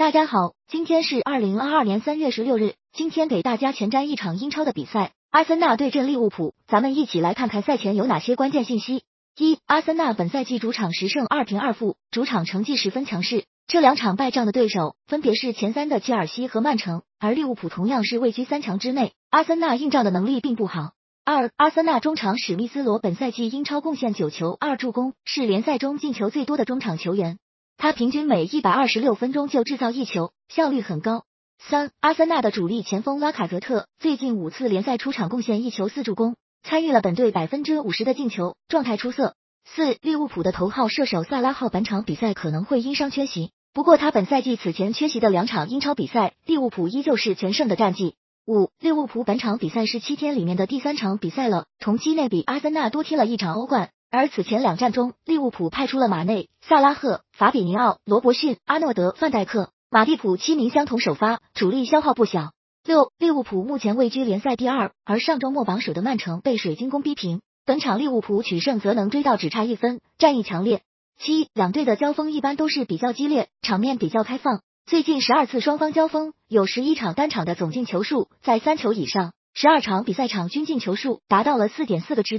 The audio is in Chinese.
大家好，今天是二零二二年三月十六日。今天给大家前瞻一场英超的比赛，阿森纳对阵利物浦。咱们一起来看看赛前有哪些关键信息。一、阿森纳本赛季主场十胜二平二负，主场成绩十分强势。这两场败仗的对手分别是前三的切尔西和曼城，而利物浦同样是位居三强之内。阿森纳应战的能力并不好。二、阿森纳中场史密斯罗本赛季英超贡献九球二助攻，是联赛中进球最多的中场球员。他平均每一百二十六分钟就制造一球，效率很高。三，阿森纳的主力前锋拉卡泽特最近五次联赛出场贡献一球四助攻，参与了本队百分之五十的进球，状态出色。四，利物浦的头号射手萨拉赫本场比赛可能会因伤缺席，不过他本赛季此前缺席的两场英超比赛，利物浦依旧是全胜的战绩。五，利物浦本场比赛是七天里面的第三场比赛了，同期内比阿森纳多踢了一场欧冠。而此前两战中，利物浦派出了马内、萨拉赫、法比尼奥、罗伯逊、阿诺德、范戴克、马蒂普七名相同首发，主力消耗不小。六，利物浦目前位居联赛第二，而上周末榜首的曼城被水晶宫逼平，本场利物浦取胜则能追到只差一分，战意强烈。七，两队的交锋一般都是比较激烈，场面比较开放。最近十二次双方交锋，有十一场单场的总进球数在三球以上，十二场比赛场均进球数达到了四点四个之多。